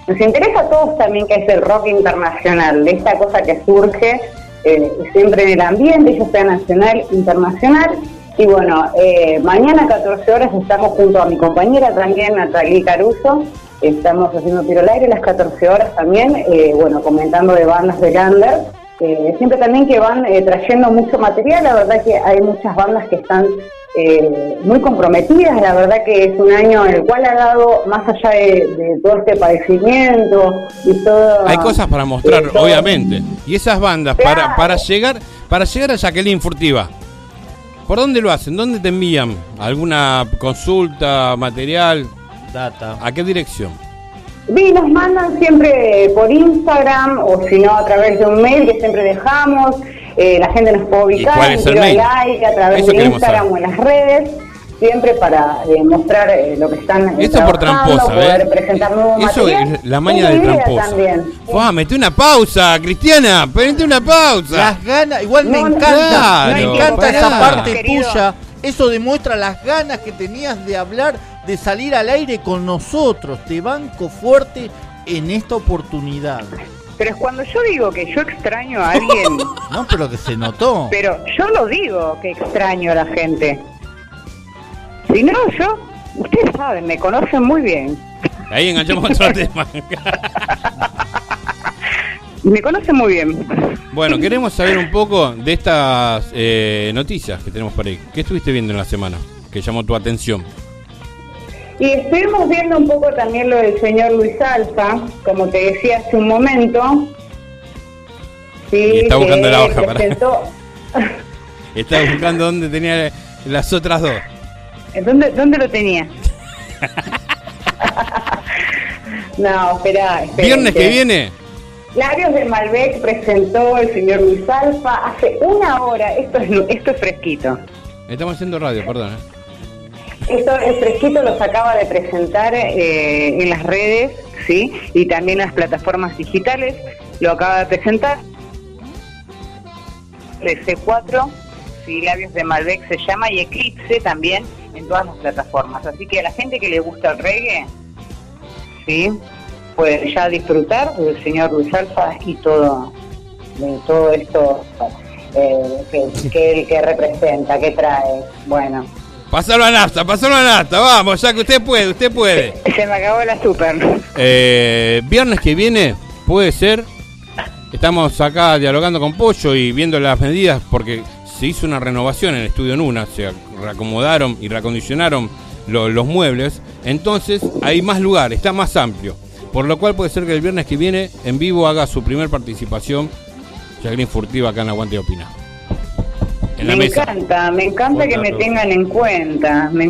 nos interesa a todos también, que es el rock internacional, de esta cosa que surge eh, siempre en el ambiente, ya sea nacional, internacional. Y bueno, eh, mañana a 14 horas estamos junto a mi compañera también, Natalie Caruso, estamos haciendo tiro al aire a las 14 horas también, eh, bueno, comentando de bandas de Lander. Eh, siempre también que van eh, trayendo mucho material, la verdad que hay muchas bandas que están eh, muy comprometidas, la verdad que es un año en el cual ha dado, más allá de, de todo este padecimiento y todo... Hay cosas para mostrar, eh, obviamente. Y esas bandas, para, para llegar para llegar a Jacqueline Furtiva, ¿por dónde lo hacen? ¿Dónde te envían? ¿Alguna consulta, material? Data. ¿A qué dirección? Sí, nos mandan siempre por Instagram o si no a través de un mail que siempre dejamos. Eh, la gente nos puede ubicar cuál en es el tiro al mail? like a través Eso de Instagram saber. o en las redes, siempre para eh, mostrar eh, lo que están eh, Eso por tramposa, poder ¿ves? presentar nuevo Eso material. es la maña Una del tramposo. también. ¡Fua, mete una pausa, Cristiana! ¡Ponete una pausa! Las ganas, igual me No, encanta, claro, me encanta pará. esa parte Querido. tuya. Eso demuestra las ganas que tenías de hablar, de salir al aire con nosotros. Te banco fuerte en esta oportunidad. Pero es cuando yo digo que yo extraño a alguien, No, pero que se notó. pero yo lo digo que extraño a la gente. Si no, yo, ustedes saben, me conocen muy bien. Ahí enganchamos otro tema. Me conocen muy bien. Bueno, queremos saber un poco de estas eh, noticias que tenemos por ahí. ¿Qué estuviste viendo en la semana que llamó tu atención? Y estuvimos viendo un poco también lo del señor Luis Alfa, como te decía hace un momento. Sí, Y está buscando la hoja, presentó- Estaba buscando dónde tenía las otras dos. ¿Dónde, ¿Dónde lo tenía? no, espera. espera, Viernes que viene, Labios de Malbec presentó el señor Luis Alfa hace una hora. Esto es, esto es fresquito. Estamos haciendo radio, perdón. ¿eh? Esto el fresquito los acaba de presentar eh, en las redes, ¿sí? Y también en las plataformas digitales. Lo acaba de presentar. De C4, ¿sí? Labios de Malbec se llama, y Eclipse también en todas las plataformas. Así que a la gente que le gusta el reggae, ¿sí? Puede ya disfrutar del señor Luis Alfa y todo, de todo esto eh, que, que, que representa, que trae. Bueno, Pasalo a nafta, pasalo a nafta, vamos, ya que usted puede, usted puede. se me acabó la super. Eh, viernes que viene, puede ser. Estamos acá dialogando con Pollo y viendo las medidas porque se hizo una renovación en el estudio Nuna, se reacomodaron y reacondicionaron lo- los muebles. Entonces hay más lugar, está más amplio. Por lo cual puede ser que el viernes que viene en vivo haga su primer participación Jacqueline Furtiva acá en Aguante Opina. En me encanta, me encanta que me tengan en cuenta, me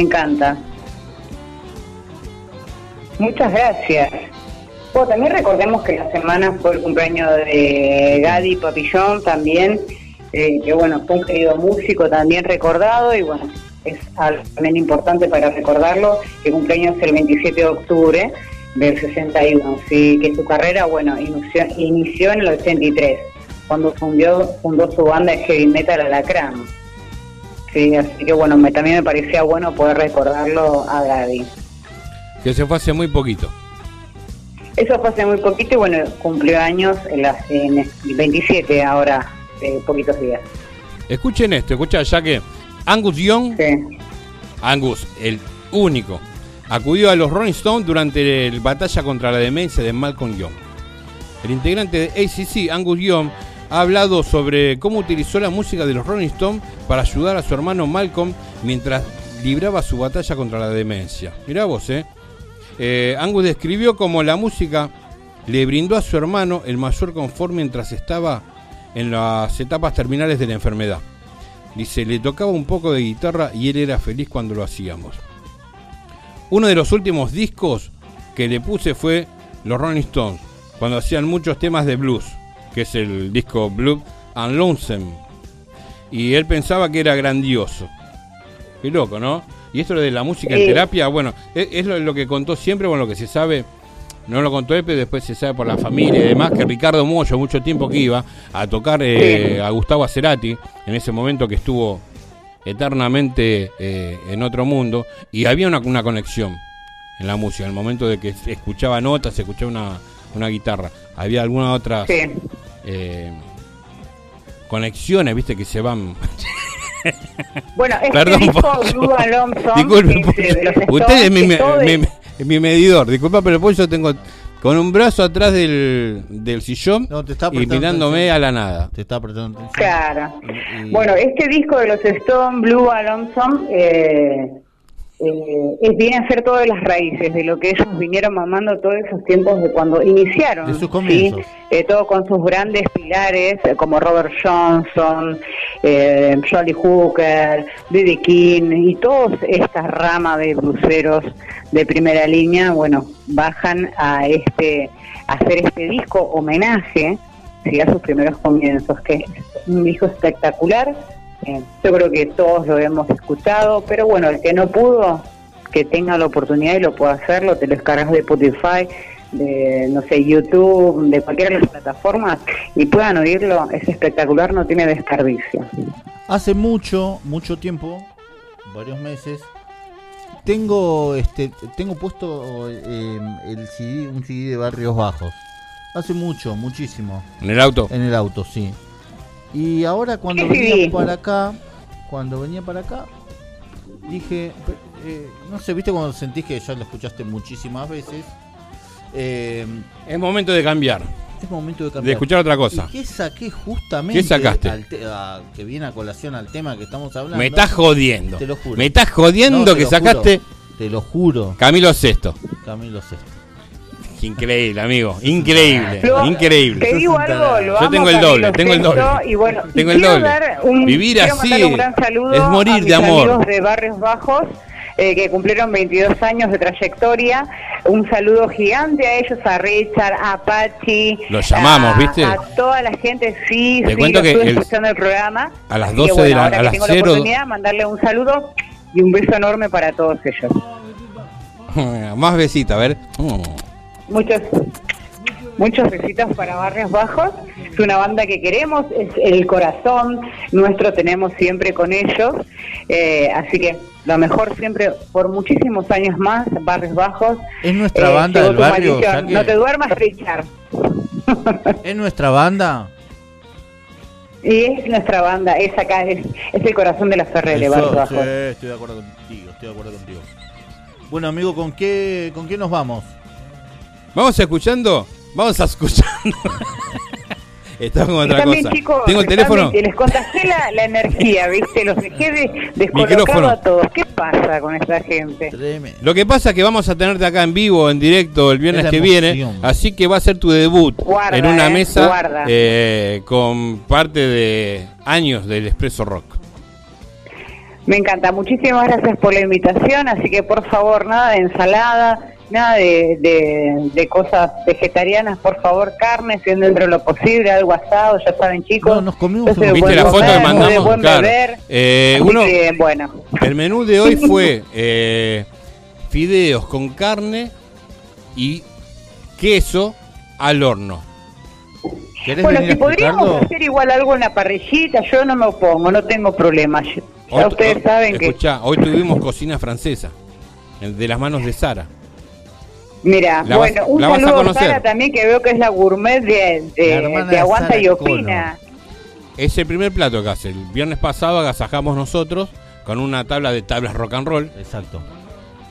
encanta. Muchas gracias. Bueno, también recordemos que la semana fue el cumpleaños de Gadi Papillón también, eh, que bueno, fue un querido músico también recordado y bueno, es algo también importante para recordarlo, que cumpleaños el 27 de octubre del 61, sí, que su carrera, bueno, inició, inició en el 83, cuando fundió, fundó su banda de heavy metal Alacrán. Sí, así que bueno, me, también me parecía bueno poder recordarlo a Gadi. Que se fue hace muy poquito. Eso fue hace muy poquito y bueno, cumplió años en, las, en el 27 ahora, de poquitos días. Escuchen esto, escucha ya que Angus Young, Angus, el único, acudió a los Rolling Stones durante la batalla contra la demencia de Malcolm Young. El integrante de ACC, Angus Young, ha hablado sobre cómo utilizó la música de los Rolling Stones para ayudar a su hermano Malcolm mientras libraba su batalla contra la demencia. Mirá vos, ¿eh? Eh, Angus describió cómo la música le brindó a su hermano el mayor confort mientras estaba en las etapas terminales de la enfermedad. Dice, le tocaba un poco de guitarra y él era feliz cuando lo hacíamos. Uno de los últimos discos que le puse fue los Rolling Stones, cuando hacían muchos temas de blues, que es el disco Blue and Lonesome. Y él pensaba que era grandioso. Qué loco, ¿no? Y esto de la música en terapia, bueno, es, es lo, lo que contó siempre, bueno, lo que se sabe, no lo contó él, pero después se sabe por la familia y demás, que Ricardo Mollo, mucho tiempo que iba a tocar eh, a Gustavo Cerati, en ese momento que estuvo eternamente eh, en otro mundo, y había una, una conexión en la música, en el momento de que se escuchaba notas, se escuchaba una, una guitarra. Había algunas otras Sí. eh, conexiones, viste, que se van... Bueno, este Perdón, disco Alonso, Disculpe, que es de los Pollo. Stones, Usted es mi, que me- es- mi- medidor. Disculpa, pero pues yo tengo con un brazo atrás del, del sillón No, te está y mirándome atención. a la nada. Te está atención. Claro. Y- Bueno, este disco de los Stone Blue Alonso eh, eh, es viene a ser todas las raíces de lo que ellos vinieron mamando todos esos tiempos de cuando iniciaron. De sus ¿sí? comienzos. Eh, todo con sus grandes pilares eh, como Robert Johnson, eh, Jolly Hooker, B.B. King y toda esta rama de bluseros de primera línea, bueno, bajan a este a hacer este disco homenaje sí, a sus primeros comienzos, que es un disco espectacular. Eh, yo creo que todos lo hemos escuchado, pero bueno, el que no pudo, que tenga la oportunidad y lo pueda hacerlo, te lo descargas de Spotify, de, no sé, YouTube, de cualquiera de las plataformas y puedan oírlo, es espectacular, no tiene desperdicio. Hace mucho, mucho tiempo, varios meses, tengo este tengo puesto eh, el CD, un CD de Barrios Bajos. Hace mucho, muchísimo. ¿En el auto? En el auto, sí. Y ahora cuando ¿Qué venía para acá, cuando venía para acá, dije, eh, no sé, viste cuando sentís que ya lo escuchaste muchísimas veces. Eh, Es momento de cambiar. es momento de cambiar. De escuchar otra cosa. ¿Y qué saqué justamente? ¿Qué sacaste? al te- a- que viene a colación al tema que estamos hablando. Me estás jodiendo. Te lo juro. Me estás jodiendo No, que sacaste juro. Te lo juro. Camilo Sesto. Camilo Sesto. Increíble, amigo. Increíble. Lo- increíble. Te digo algo, lo Yo tengo el doble, tengo el doble. Y bueno, Tengo el doble. dar un- Vivir así un gran saludo es morir a mis de amor. amigos de Barrios Bajos, eh, que cumplieron 22 años de trayectoria. Un saludo gigante a ellos, a Richard, a Pachi. Los llamamos, a- ¿viste? A toda la gente, sí, Te sí, cuento lo que estuve el- escuchando el programa. a las Así que 12 de bueno, la- ahora a que las tengo 0 la oportunidad, mandarle un saludo y un beso enorme para todos ellos. Más besita, a ver. Mm. Muchos, muchos besitos para Barrios Bajos. Es una banda que queremos, es el corazón nuestro, tenemos siempre con ellos. Eh, así que lo mejor siempre, por muchísimos años más, Barrios Bajos. Es nuestra Eh, banda del barrio. maldición. ya que- No te duermas, Richard. Es nuestra banda. Y es nuestra banda, es acá, es, es el corazón de la Ferrere, Eso, Barrios sí, Bajos. estoy de acuerdo contigo, estoy de acuerdo contigo. Bueno, amigo, ¿con qué, con qué nos vamos? Vamos escuchando. Vamos a escuchando. Estamos con otra bien, cosa. chicos, Tengo el teléfono. les contagié la, la energía, ¿viste? Los dejé de, descolocado Micrófono. a todos. ¿Qué pasa con esta gente? Lo que pasa es que vamos a tenerte acá en vivo, en directo, el viernes Es que viene. Así que va a ser tu debut Guarda, en una eh, mesa eh, con parte de años del Expreso Rock. Me encanta, muchísimas gracias por la invitación, así que por favor, nada de ensalada, nada de, de, de cosas vegetarianas, por favor, carne, si es dentro de lo posible, algo asado, ya saben chicos. No, nos comimos ¿Viste buen la foto que comer, de mandamos? buen Claro. beber, Eh, uno, que, bueno. el menú de hoy fue eh, fideos con carne y queso al horno. Bueno, si podríamos hacer igual algo en la parrillita, yo no me opongo, no tengo problemas. Ya Hoy- ustedes hoy- saben que, escuchá, hoy tuvimos cocina francesa, de las manos de Sara. Mira, La vas- bueno, un la vas a saludo. Sara también que veo que es la gourmet de, de, de Aguanta y Opina. Es el primer plato que hace. El viernes pasado agasajamos nosotros con una tabla de tablas rock and roll. Exacto.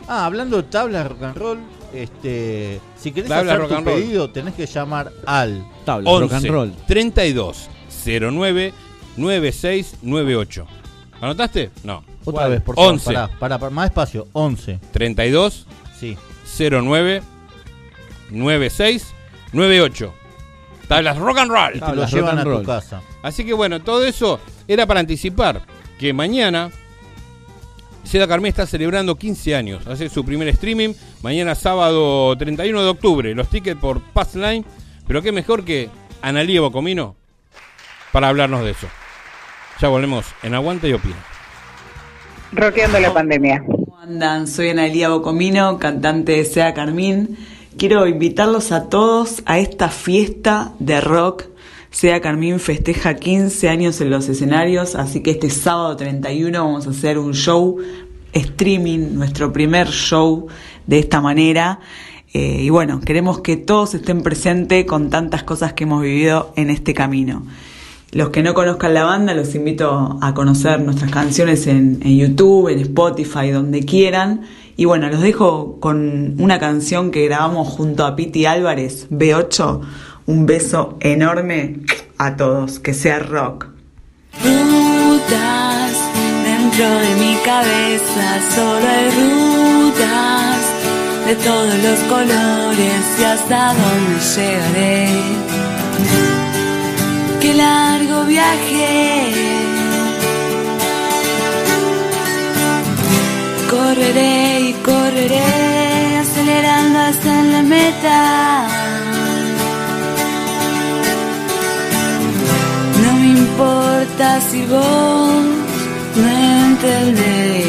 Ah, hablando de tablas rock and roll, este, si querés Tabla hacer rock tu and roll. pedido, tenés que llamar al 11 32 09 9698. ¿Anotaste? No. Otra vez, por favor, 11 pará, pará, pará, más despacio, 11 32 sí. 09 96 98. Tablas rock and roll. Lo llevan a tu casa. Así que bueno, todo eso era para anticipar que mañana Seda Carmé está celebrando 15 años. Hace su primer streaming. Mañana sábado 31 de octubre. Los tickets por Passline. Pero qué mejor que Analía Bocomino para hablarnos de eso. Ya volvemos en Aguanta y Opina. Roqueando la pandemia. ¿Cómo andan? Soy Analía Bocomino, cantante de Sea Carmín. Quiero invitarlos a todos a esta fiesta de rock. Sea Carmín festeja 15 años en los escenarios, así que este sábado 31 vamos a hacer un show streaming, nuestro primer show de esta manera. Eh, y bueno, queremos que todos estén presentes con tantas cosas que hemos vivido en este camino. Los que no conozcan la banda, los invito a conocer nuestras canciones en, YouTube, en Spotify, donde quieran. Y bueno, los dejo con una canción que grabamos junto a Piti Álvarez, B8. Un beso enorme a todos, que sea rock. Rutas dentro de mi cabeza, solo hay rutas de todos los colores y hasta dónde llegaré. Qué largo viaje. Correré y correré acelerando hasta la meta. No me importa si vos no entendés.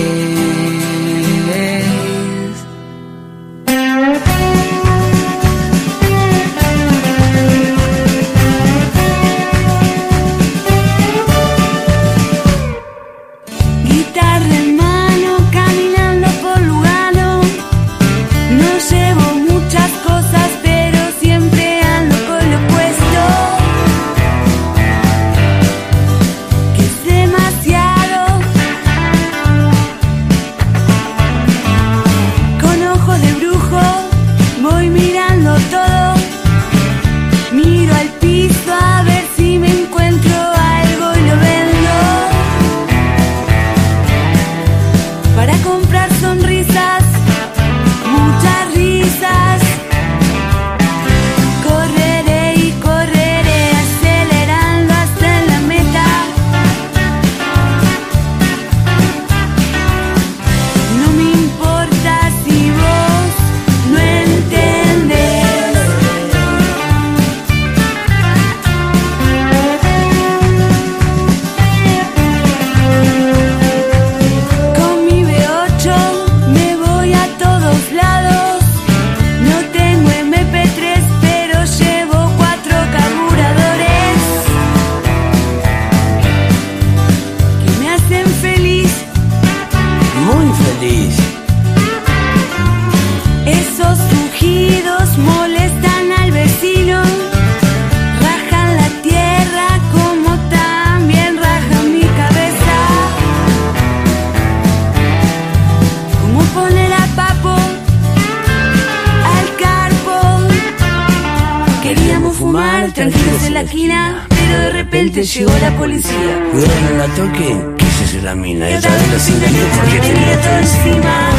Esa es la mina. Y Esa otra vez vez lo los siguiente porque tenía todo encima.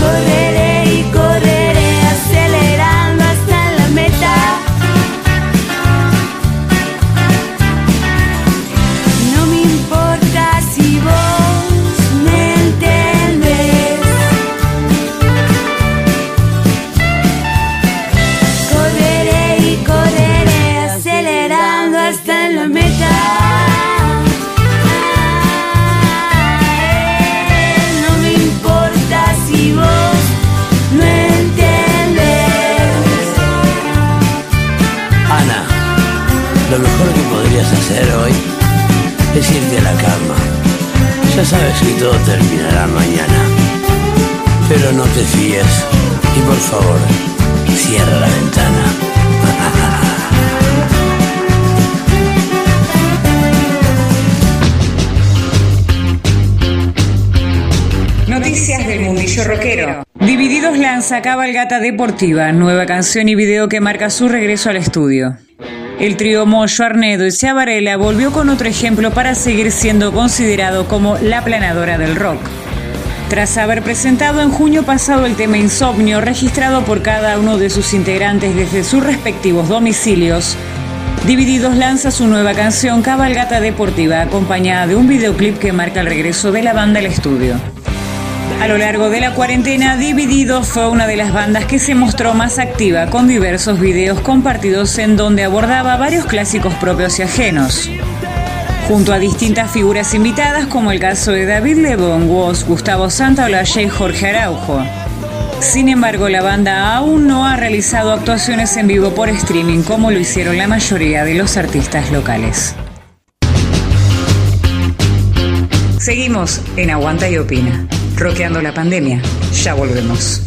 Correré Ya sabes que todo terminará mañana. Pero no te fíes y por favor, cierra la ventana. Noticias del mundillo rockero. Divididos lanza Cabalgata Deportiva, nueva canción y video que marca su regreso al estudio. El trío Moyo, Arnedo y Ciavarela volvió con otro ejemplo para seguir siendo considerado como la planadora del rock. Tras haber presentado en junio pasado el tema Insomnio, registrado por cada uno de sus integrantes desde sus respectivos domicilios, Divididos lanza su nueva canción Cabalgata Deportiva, acompañada de un videoclip que marca el regreso de la banda al estudio. A lo largo de la cuarentena, Divididos fue una de las bandas que se mostró más activa, con diversos videos compartidos en donde abordaba varios clásicos propios y ajenos. Junto a distintas figuras invitadas, como el caso de David Lebón, Woz, Gustavo Santaolalla y Jorge Araujo. Sin embargo, la banda aún no ha realizado actuaciones en vivo por streaming como lo hicieron la mayoría de los artistas locales. Seguimos en Aguanta y Opina, roqueando la pandemia. Ya volvemos.